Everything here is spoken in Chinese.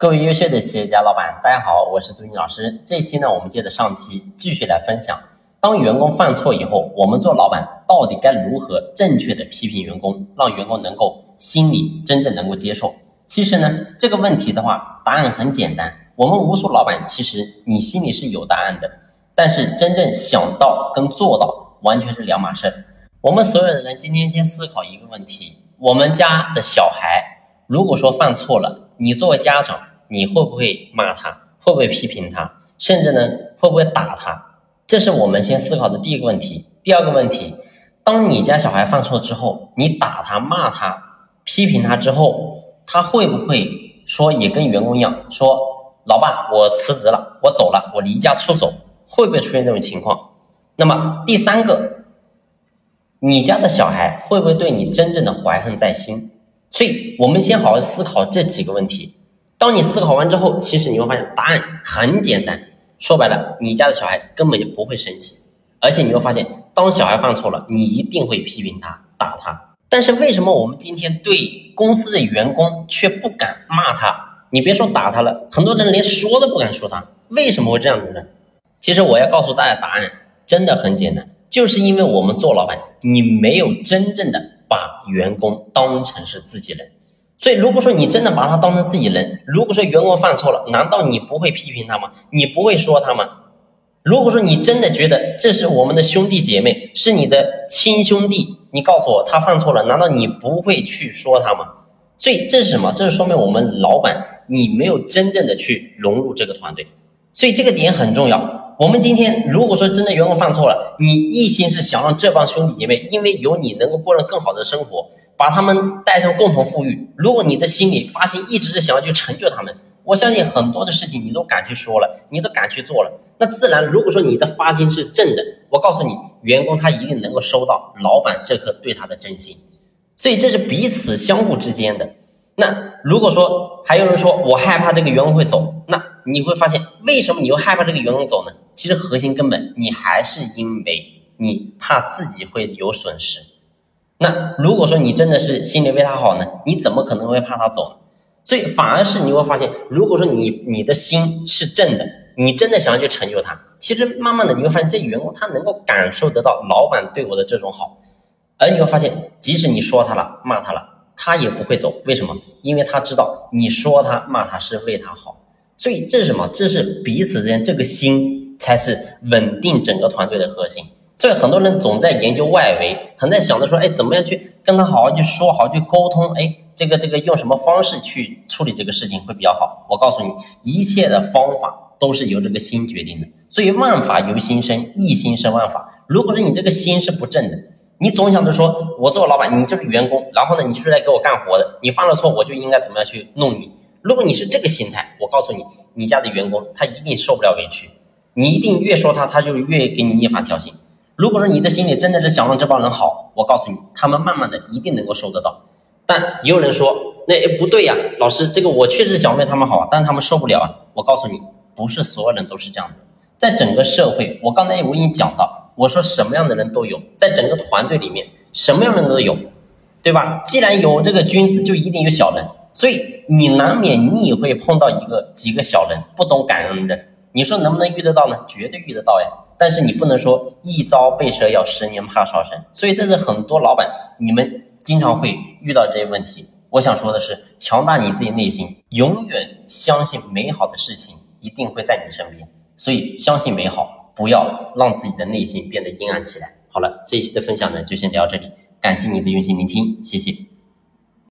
各位优秀的企业家老板，大家好，我是朱军老师。这期呢，我们接着上期继续来分享，当员工犯错以后，我们做老板到底该如何正确的批评员工，让员工能够心里真正能够接受？其实呢，这个问题的话，答案很简单。我们无数老板其实你心里是有答案的，但是真正想到跟做到完全是两码事。我们所有的人今天先思考一个问题：我们家的小孩如果说犯错了，你作为家长。你会不会骂他？会不会批评他？甚至呢，会不会打他？这是我们先思考的第一个问题。第二个问题，当你家小孩犯错之后，你打他、骂他、批评他之后，他会不会说也跟员工一样说：“老爸，我辞职了，我走了，我离家出走？”会不会出现这种情况？那么第三个，你家的小孩会不会对你真正的怀恨在心？所以我们先好好思考这几个问题。当你思考完之后，其实你会发现答案很简单。说白了，你家的小孩根本就不会生气，而且你会发现，当小孩犯错了，你一定会批评他、打他。但是为什么我们今天对公司的员工却不敢骂他？你别说打他了，很多人连说都不敢说他。为什么会这样子呢？其实我要告诉大家，答案真的很简单，就是因为我们做老板，你没有真正的把员工当成是自己人。所以，如果说你真的把他当成自己人，如果说员工犯错了，难道你不会批评他吗？你不会说他吗？如果说你真的觉得这是我们的兄弟姐妹，是你的亲兄弟，你告诉我他犯错了，难道你不会去说他吗？所以这是什么？这是说明我们老板你没有真正的去融入这个团队，所以这个点很重要。我们今天如果说真的员工犯错了，你一心是想让这帮兄弟姐妹因为有你能够过上更好的生活。把他们带上共同富裕。如果你的心里发心一直是想要去成就他们，我相信很多的事情你都敢去说了，你都敢去做了。那自然，如果说你的发心是正的，我告诉你，员工他一定能够收到老板这颗对他的真心。所以这是彼此相互之间的。那如果说还有人说我害怕这个员工会走，那你会发现为什么你又害怕这个员工走呢？其实核心根本你还是因为你怕自己会有损失。那如果说你真的是心里为他好呢，你怎么可能会怕他走呢？所以反而是你会发现，如果说你你的心是正的，你真的想要去成就他，其实慢慢的你会发现，这员工他能够感受得到老板对我的这种好，而你会发现，即使你说他了、骂他了，他也不会走。为什么？因为他知道你说他、骂他是为他好。所以这是什么？这是彼此之间这个心才是稳定整个团队的核心。所以很多人总在研究外围，很在想着说，哎，怎么样去跟他好好去说，好好去沟通，哎，这个这个用什么方式去处理这个事情会比较好？我告诉你，一切的方法都是由这个心决定的。所以万法由心生，一心生万法。如果说你这个心是不正的，你总想着说我做老板，你就是员工，然后呢，你是来给我干活的，你犯了错我就应该怎么样去弄你？如果你是这个心态，我告诉你，你家的员工他一定受不了委屈，你一定越说他，他就越给你捏法挑衅。如果说你的心里真的是想让这帮人好，我告诉你，他们慢慢的一定能够收得到。但也有人说，那不对呀，老师，这个我确实想为他们好，但他们受不了啊。我告诉你，不是所有人都是这样的，在整个社会，我刚才我已经讲到，我说什么样的人都有，在整个团队里面，什么样的人都有，对吧？既然有这个君子，就一定有小人，所以你难免你也会碰到一个几个小人，不懂感恩的。你说能不能遇得到呢？绝对遇得到呀。但是你不能说一朝被蛇咬，十年怕草绳。所以这是很多老板你们经常会遇到这些问题。我想说的是，强大你自己内心，永远相信美好的事情一定会在你身边。所以相信美好，不要让自己的内心变得阴暗起来。好了，这一期的分享呢就先聊到这里，感谢你的用心聆听，谢谢。